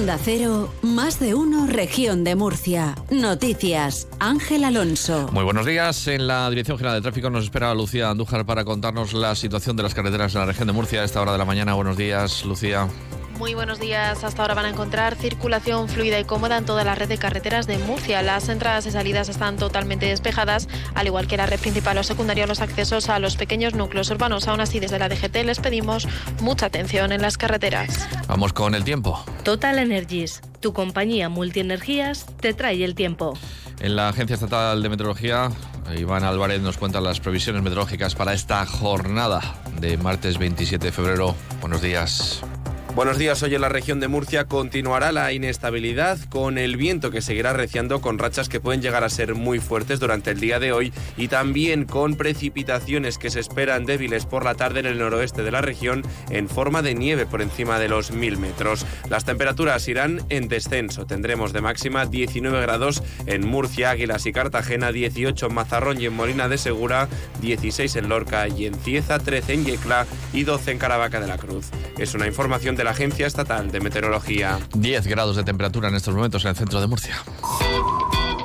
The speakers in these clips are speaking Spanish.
Onda Cero, más de uno, región de Murcia. Noticias, Ángel Alonso. Muy buenos días. En la Dirección General de Tráfico nos espera Lucía Andújar para contarnos la situación de las carreteras en la región de Murcia a esta hora de la mañana. Buenos días, Lucía. Muy buenos días. Hasta ahora van a encontrar circulación fluida y cómoda en toda la red de carreteras de Murcia. Las entradas y salidas están totalmente despejadas, al igual que la red principal o secundaria, los accesos a los pequeños núcleos urbanos. Aún así, desde la DGT les pedimos mucha atención en las carreteras. Vamos con el tiempo. Total Energies, tu compañía multienergías, te trae el tiempo. En la Agencia Estatal de Meteorología, Iván Álvarez nos cuenta las previsiones meteorológicas para esta jornada de martes 27 de febrero. Buenos días. Buenos días. Hoy en la región de Murcia continuará la inestabilidad con el viento que seguirá reciando con rachas que pueden llegar a ser muy fuertes durante el día de hoy y también con precipitaciones que se esperan débiles por la tarde en el noroeste de la región en forma de nieve por encima de los 1000 metros. Las temperaturas irán en descenso. Tendremos de máxima 19 grados en Murcia, Águilas y Cartagena, 18 en Mazarrón y en Molina de Segura, 16 en Lorca y en Cieza, 13 en Yecla y 12 en Caravaca de la Cruz. Es una información de la Agencia Estatal de Meteorología. 10 grados de temperatura en estos momentos en el centro de Murcia.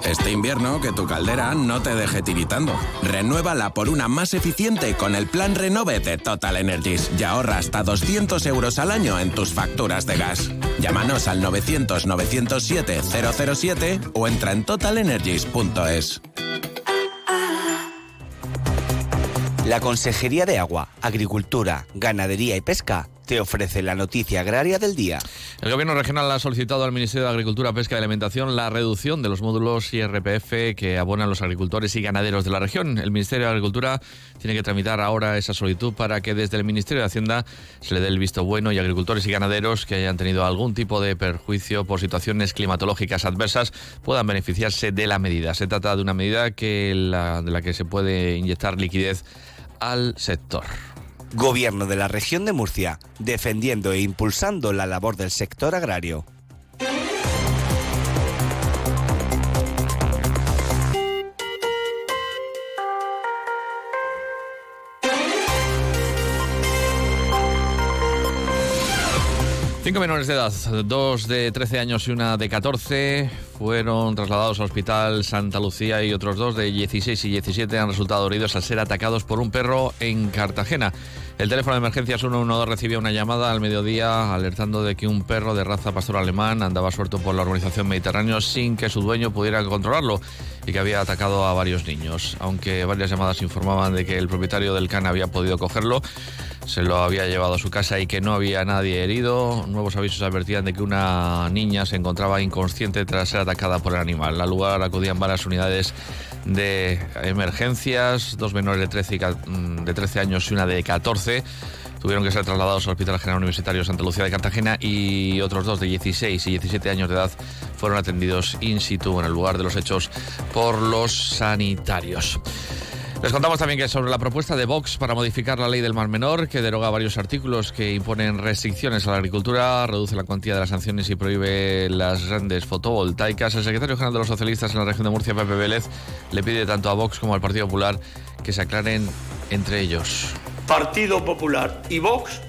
Este invierno que tu caldera no te deje tiritando. Renuévala por una más eficiente con el plan Renove de Total Energies y ahorra hasta 200 euros al año en tus facturas de gas. Llámanos al 900-907-007 o entra en totalenergies.es. La Consejería de Agua, Agricultura, Ganadería y Pesca te ofrece la noticia agraria del día. El Gobierno regional ha solicitado al Ministerio de Agricultura, Pesca y Alimentación la reducción de los módulos IRPF que abonan los agricultores y ganaderos de la región. El Ministerio de Agricultura tiene que tramitar ahora esa solicitud para que desde el Ministerio de Hacienda se le dé el visto bueno y agricultores y ganaderos que hayan tenido algún tipo de perjuicio por situaciones climatológicas adversas puedan beneficiarse de la medida. Se trata de una medida que de la que se puede inyectar liquidez al sector. Gobierno de la región de Murcia, defendiendo e impulsando la labor del sector agrario. Cinco menores de edad, dos de 13 años y una de 14, fueron trasladados al Hospital Santa Lucía y otros dos de 16 y 17 han resultado heridos al ser atacados por un perro en Cartagena. El teléfono de emergencias 112 recibió una llamada al mediodía alertando de que un perro de raza pastor alemán andaba suelto por la organización Mediterráneo sin que su dueño pudiera controlarlo y que había atacado a varios niños. Aunque varias llamadas informaban de que el propietario del can había podido cogerlo, se lo había llevado a su casa y que no había nadie herido. Nuevos avisos advertían de que una niña se encontraba inconsciente tras ser atacada por el animal. Al lugar acudían varias unidades de emergencias, dos menores de 13, de 13 años y una de 14 tuvieron que ser trasladados al Hospital General Universitario Santa Lucía de Cartagena y otros dos de 16 y 17 años de edad fueron atendidos in situ en el lugar de los hechos por los sanitarios. Les contamos también que sobre la propuesta de Vox para modificar la ley del Mar Menor, que deroga varios artículos que imponen restricciones a la agricultura, reduce la cuantía de las sanciones y prohíbe las grandes fotovoltaicas, el secretario general de los socialistas en la región de Murcia, Pepe Vélez, le pide tanto a Vox como al Partido Popular que se aclaren entre ellos. Partido Popular y Vox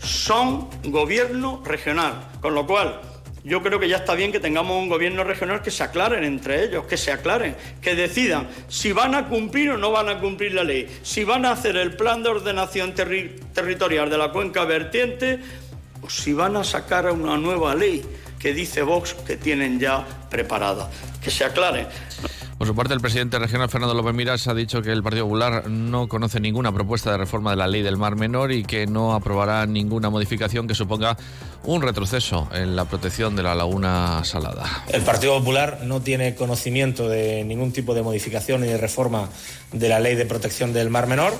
son gobierno regional, con lo cual yo creo que ya está bien que tengamos un gobierno regional que se aclaren entre ellos, que se aclaren, que decidan si van a cumplir o no van a cumplir la ley, si van a hacer el plan de ordenación territorial de la cuenca vertiente o si van a sacar una nueva ley que dice Vox que tienen ya preparada. Que se aclaren. Por su parte, el presidente regional Fernando López Miras ha dicho que el Partido Popular no conoce ninguna propuesta de reforma de la ley del Mar Menor y que no aprobará ninguna modificación que suponga un retroceso en la protección de la laguna salada. El Partido Popular no tiene conocimiento de ningún tipo de modificación ni de reforma de la ley de protección del Mar Menor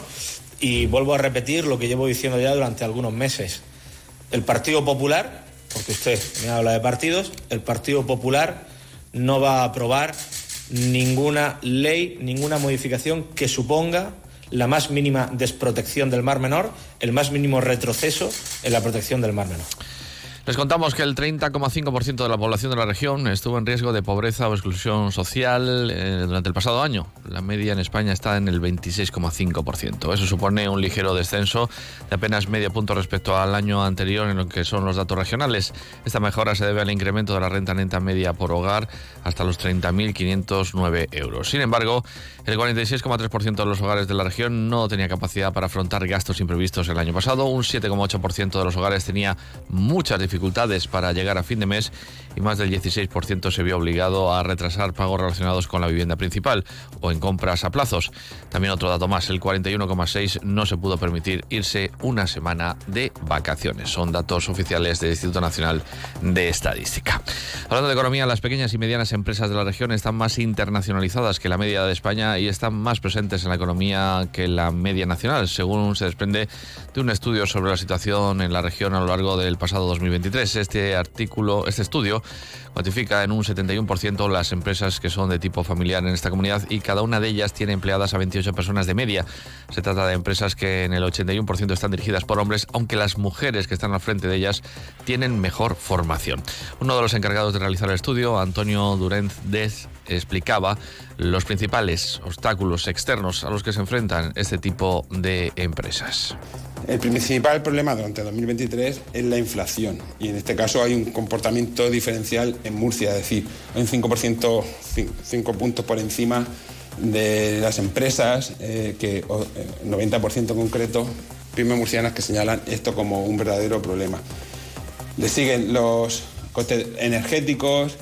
y vuelvo a repetir lo que llevo diciendo ya durante algunos meses. El Partido Popular, porque usted me habla de partidos, el Partido Popular no va a aprobar ninguna ley, ninguna modificación que suponga la más mínima desprotección del Mar Menor, el más mínimo retroceso en la protección del Mar Menor. Les contamos que el 30,5% de la población de la región estuvo en riesgo de pobreza o exclusión social eh, durante el pasado año. La media en España está en el 26,5%. Eso supone un ligero descenso de apenas medio punto respecto al año anterior en lo que son los datos regionales. Esta mejora se debe al incremento de la renta neta media por hogar hasta los 30.509 euros. Sin embargo, el 46,3% de los hogares de la región no tenía capacidad para afrontar gastos imprevistos el año pasado. Un 7,8% de los hogares tenía muchas dificultades dificultades para llegar a fin de mes y más del 16% se vio obligado a retrasar pagos relacionados con la vivienda principal o en compras a plazos. También otro dato más, el 41,6% no se pudo permitir irse una semana de vacaciones. Son datos oficiales del Instituto Nacional de Estadística. Hablando de economía, las pequeñas y medianas empresas de la región están más internacionalizadas que la media de España y están más presentes en la economía que la media nacional, según se desprende de un estudio sobre la situación en la región a lo largo del pasado 2023. Este artículo, este estudio, cuantifica en un 71% las empresas que son de tipo familiar en esta comunidad y cada una de ellas tiene empleadas a 28 personas de media. Se trata de empresas que en el 81% están dirigidas por hombres, aunque las mujeres que están al frente de ellas tienen mejor formación. Uno de los encargados de realizar el estudio, Antonio Durent Des, explicaba los principales obstáculos externos a los que se enfrentan este tipo de empresas. El principal problema durante 2023 es la inflación y en este caso hay un comportamiento diferencial en Murcia, es decir, hay un 5%, 5 puntos por encima de las empresas, eh, que 90% eh, concreto, pymes murcianas que señalan esto como un verdadero problema. Le siguen los costes energéticos,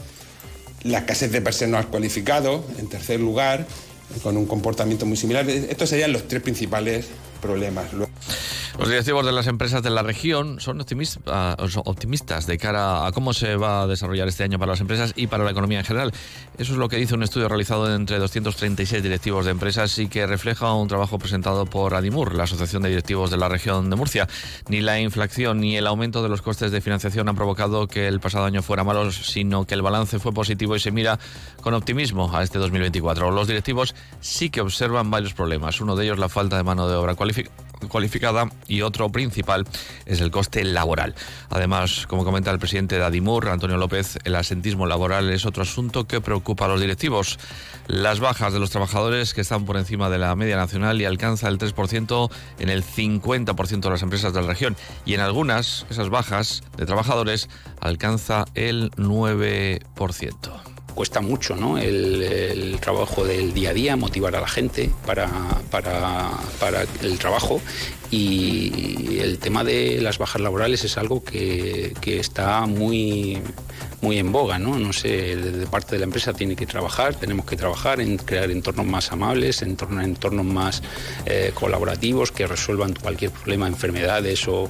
la escasez de personal cualificado, en tercer lugar, con un comportamiento muy similar. Estos serían los tres principales problemas. Los directivos de las empresas de la región son ah, optimistas de cara a cómo se va a desarrollar este año para las empresas y para la economía en general. Eso es lo que dice un estudio realizado entre 236 directivos de empresas y que refleja un trabajo presentado por Adimur, la Asociación de Directivos de la región de Murcia. Ni la inflación ni el aumento de los costes de financiación han provocado que el pasado año fuera malo, sino que el balance fue positivo y se mira con optimismo a este 2024. Los directivos sí que observan varios problemas. Uno de ellos la falta de mano de obra cualificada y otro principal es el coste laboral. Además, como comenta el presidente de Adimur, Antonio López, el asentismo laboral es otro asunto que preocupa a los directivos. Las bajas de los trabajadores que están por encima de la media nacional y alcanza el 3% en el 50% de las empresas de la región y en algunas esas bajas de trabajadores alcanza el 9% cuesta mucho ¿no? el, trabajo del día a día, motivar a la gente para, para, para el trabajo y el tema de las bajas laborales es algo que, que está muy muy en boga, ¿no? No sé, de parte de la empresa tiene que trabajar, tenemos que trabajar en crear entornos más amables, entornos, entornos más eh, colaborativos que resuelvan cualquier problema, enfermedades o,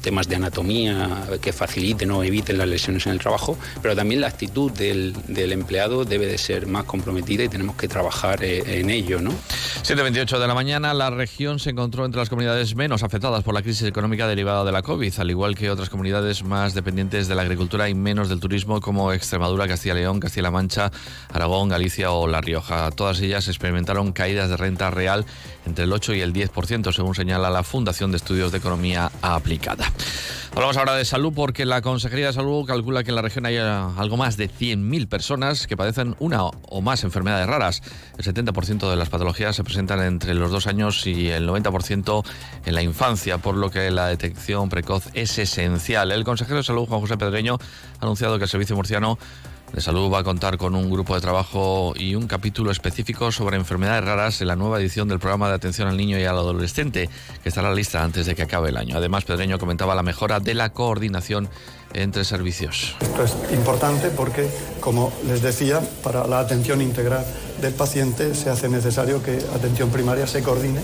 temas de anatomía que faciliten o eviten las lesiones en el trabajo, pero también la actitud del, empleado debe de ser más comprometida y tenemos que trabajar eh, en ello, ¿no? 7.28 de la mañana, la región se encontró entre las comunidades menos afectadas por la crisis económica derivada de la COVID, al igual que otras comunidades más dependientes de la agricultura y menos del turismo como Extremadura, Castilla León, Castilla-La Mancha, Aragón, Galicia o La Rioja. Todas ellas experimentaron caídas de renta real entre el 8 y el 10%, según señala la Fundación de Estudios de Economía Aplicada. Hablamos ahora de salud porque la Consejería de Salud calcula que en la región hay algo más de 100.000 personas que padecen una o más enfermedades raras. El 70% de las patologías se presentan entre los dos años y el 90% en la infancia, por lo que la detección precoz es esencial. El consejero de Salud, Juan José Pedreño, ha anunciado que el Servicio Murciano de Salud va a contar con un grupo de trabajo y un capítulo específico sobre enfermedades raras en la nueva edición del programa de atención al niño y al adolescente, que estará lista antes de que acabe el año. Además, Pedreño comentaba la mejora de la coordinación entre servicios. Esto es importante porque, como les decía, para la atención integral del paciente se hace necesario que atención primaria se coordine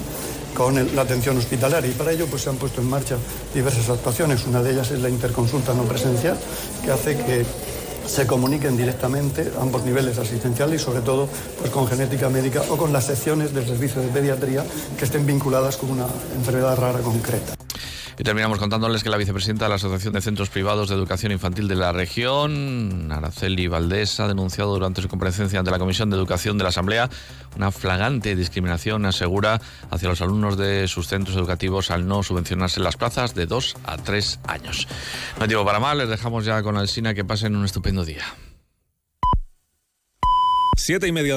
con la atención hospitalaria y para ello pues, se han puesto en marcha diversas actuaciones. Una de ellas es la interconsulta no presencial que hace que se comuniquen directamente ambos niveles asistenciales y sobre todo pues con genética médica o con las secciones del servicio de pediatría que estén vinculadas con una enfermedad rara concreta. Y terminamos contándoles que la vicepresidenta de la Asociación de Centros Privados de Educación Infantil de la región, Araceli Valdés, ha denunciado durante su comparecencia ante la Comisión de Educación de la Asamblea una flagrante discriminación, asegura, hacia los alumnos de sus centros educativos al no subvencionarse las plazas de dos a tres años. No digo para mal, les dejamos ya con Alsina que pasen un estupendo día. Siete y media